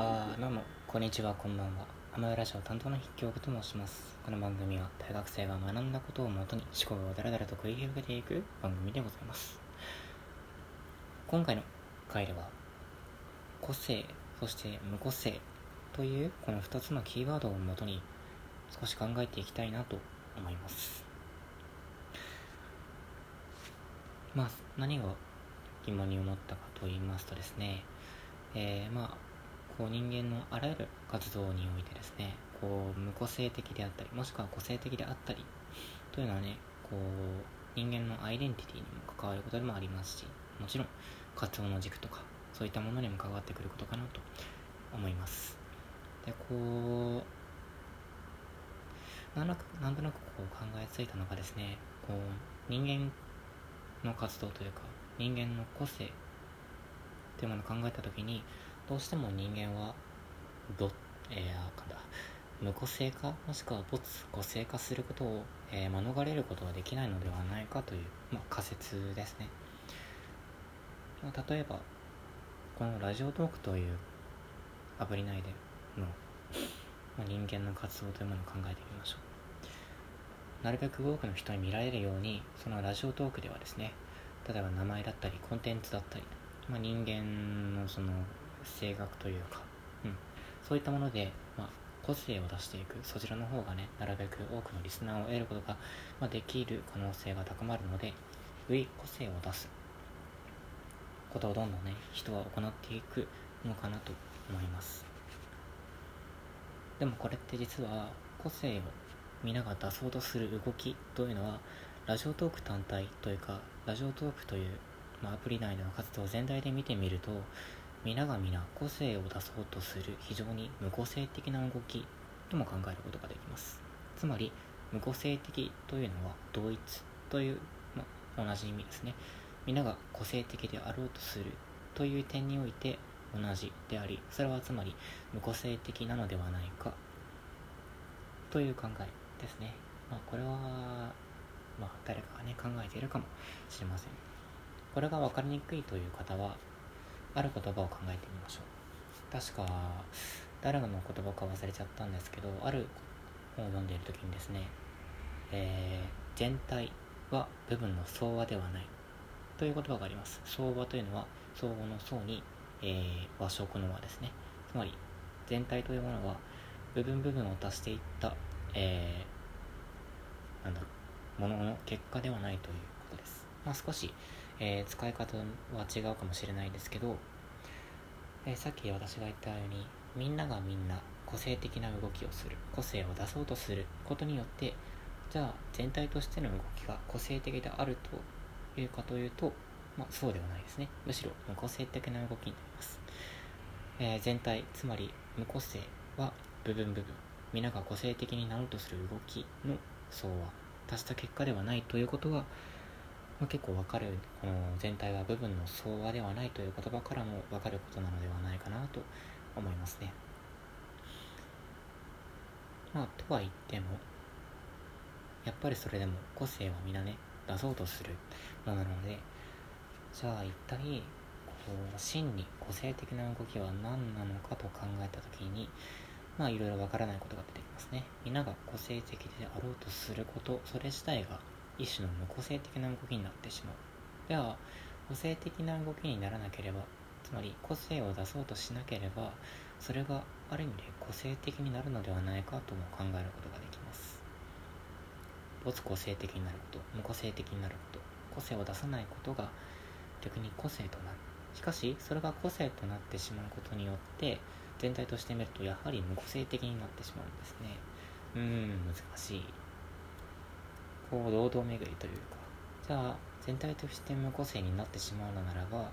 あーどうもこんにちはこんばんは。アマラジオ担当の筆記憶と申します。この番組は大学生が学んだことをもとに思考をだらだらと繰り広げていく番組でございます。今回の回では個性そして無個性というこの2つのキーワードをもとに少し考えていきたいなと思います。まあ何が疑問に思ったかと言いますとですねえー、まあこう人間のあらゆる活動においてですねこう無個性的であったりもしくは個性的であったりというのはねこう人間のアイデンティティにも関わることでもありますしもちろん活動の軸とかそういったものにも関わってくることかなと思います。でこうなんとなくなんとなくこう考えついたのがですねこう人間の活動というか人間の個性というものを考えた時にどうしても人間はど、えー、かだ。無個性化？もしくは没個性化することを、えー、免れることができないのではないかという、まあ、仮説ですね、まあ、例えばこのラジオトークというアプリ内での、まあ、人間の活動というものを考えてみましょう。なるべく多くの人に見られるようにそのラジオトークではですね例えば名前だったりコンテンツだったり、まあ、人間のその性格というか、うん、そういったもので、まあ、個性を出していく。そちらの方がねなるべく多くのリスナーを得ることが、まあ、できる可能性が高まるのでより個性を出すことをどんどんね人は行っていくのかなと思います。でもこれって実は個性を皆が出そうとする動きというのはラジオトーク単体というかラジオトークという、まあ、アプリ内での活動全体で見てみると皆が皆個性を出そうとする非常に無個性的な動きとも考えることができます。つまり無個性的というのは同一という、ま、同じ意味ですね。皆が個性的であろうとするという点において同じでありそれはつまり無個性的なのではないかという考えですね。まあこれはまあ誰かがね考えているかもしれません。これが分かりにくいという方はある言葉を考えてみましょう。確か誰の言葉か忘れちゃったんですけどある本を読んでいる時にですね、えー、全体は部分の相和ではない。という言葉があります。相和というのは相互の相に、えー、和食の和ですね。つまり全体というものは部分部分を足していった、えー、なんだろうものの結果ではないということです、まあ、少しえー、使い方は違うかもしれないですけど、えー、さっき私が言ったようにみんながみんな個性的な動きをする個性を出そうとすることによってじゃあ全体としての動きが個性的であるというかというと、まあ、そうではないですね。むしろ無個性的な動きになります、えー、全体つまり無個性は部分部分。皆が個性的になろうとする動きの相和足した結果ではないということはまあ、結構わかるこの全体は部分の相和ではないという言葉からもわかることなのではないかなと思いますね。まあとは言ってもやっぱりそれでも個性は皆ね出そうとするものなのでじゃあ一体こう真に個性的な動きは何なのかと考えた時にまあいろいろわからないことが出てきますね。皆が個性的であろうとすることそれ自体が一種の無個性的な動きになってしまう。では個性的な動きにならなければつまり個性を出そうとしなければそれがある意味で個性的になるのではないかとも考えることができます。没個性的になること無個性的になること個性を出さないことが逆に個性となる。しかしそれが個性となってしまうことによって全体として見るとやはり無個性的になってしまうんですね。うん難しい。こう堂々巡りというか。じゃあ全体として無個性になってしまうのならば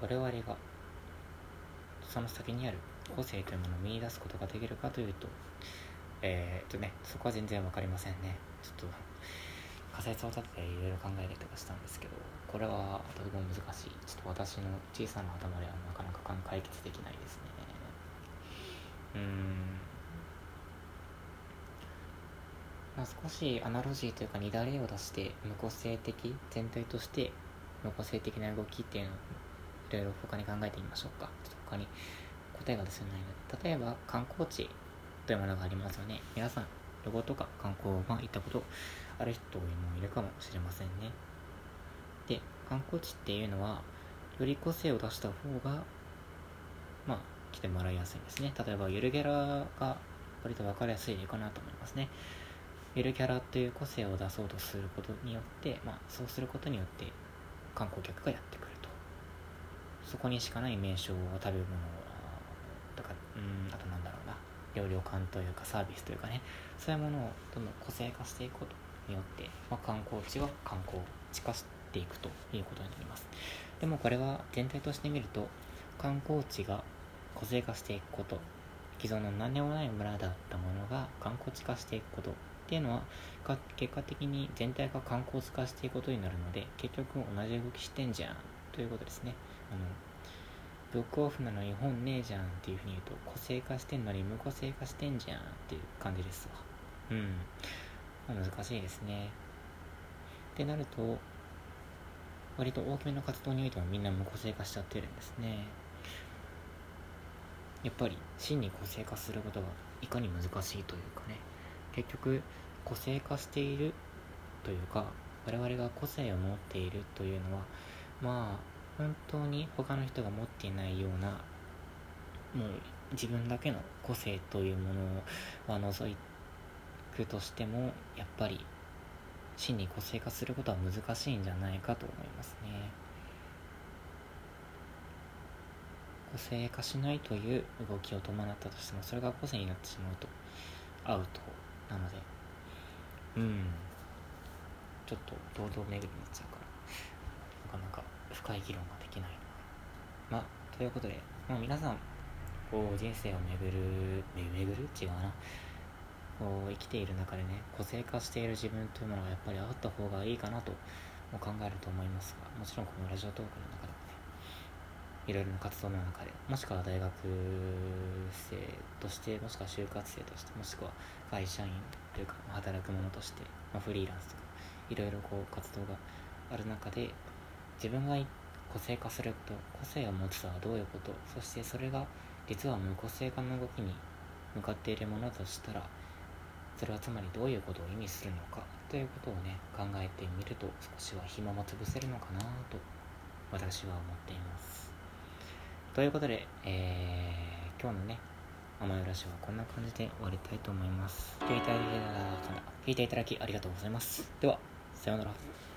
我々がその先にある個性というものを見出すことができるかというとえー、っとねそこは全然分かりませんね。ちょっと仮説を立てていろいろ考えたりとかしたんですけどこれはとても難しい。ちょっと私の小さな頭ではなかなか解決できないですね。うーん。まあ、少しアナロジーというか乱れを出して無個性的全体として無個性的な動きっていうのをいろいろ他に考えてみましょうか。ちょっと他に答えが出せないので例えば観光地というものがありますよね。皆さん旅行とか観光は行ったことある人もいるかもしれませんね。で観光地っていうのはより個性を出した方がまあ来てもらいやすいんですね。例えばゆるキャラが割と分かりやすいかなと思いますね。ゆるキャラという個性を出そうとすることによって、まあ、そうすることによって観光客がやってくると。そこにしかない名称を食べ物とかうんあとなんだろうな。料理館というかサービスというかね。そういうものをどんどん個性化していくことによって、まあ、観光地は観光地化していくということになります。でもこれは全体として見ると観光地が個性化していくこと既存の何でもない村だったものが観光地化していくことっていうのは結果的に全体が観光地化していくことになるので結局同じ動きしてんじゃん。ということですね。あのブックオフなのに本ねえじゃんっていうふうに言うと個性化してんのに無個性化してんじゃん。っていう感じですわ。うん、難しいですね。ってなると割と大きめの活動においてもみんな無個性化しちゃってるんですね。やっぱり真に個性化することがいかに難しいというかね。結局個性化しているというか我々が個性を持っているというのはまあ本当に他の人が持っていないようなもう自分だけの個性というものは除くとしてもやっぱり真に個性化することは難しいんじゃないかと思いますね。個性化しないという動きを伴ったとしてもそれが個性になってしまうとアウト。なので。うん。ちょっと堂々巡りになっちゃうから。なかなか深い議論ができないまあということで、まあ、皆さんこう人生を巡る巡る？違うな。こう生きている中でね個性化している自分というものがやっぱりあった方がいいかなと考えると思いますがもちろんこのラジオトークの中でねいろいろな活動の中でもしくは大学生としてもしくは就活生としてもしくは会社員というか働く者として、まあ、フリーランスとかいろいろこう活動がある中で自分が個性化すると個性を持つとはどういうことそしてそれが実は無個性化の動きに向かっているものとしたらそれはつまりどういうことを意味するのかということをね考えてみると少しは暇も潰せるのかなと私は思っています。ということで、えー、今日のね甘いラジオはこんな感じで終わりたいと思います。聞いていただきありがとうございます。ではさようなら。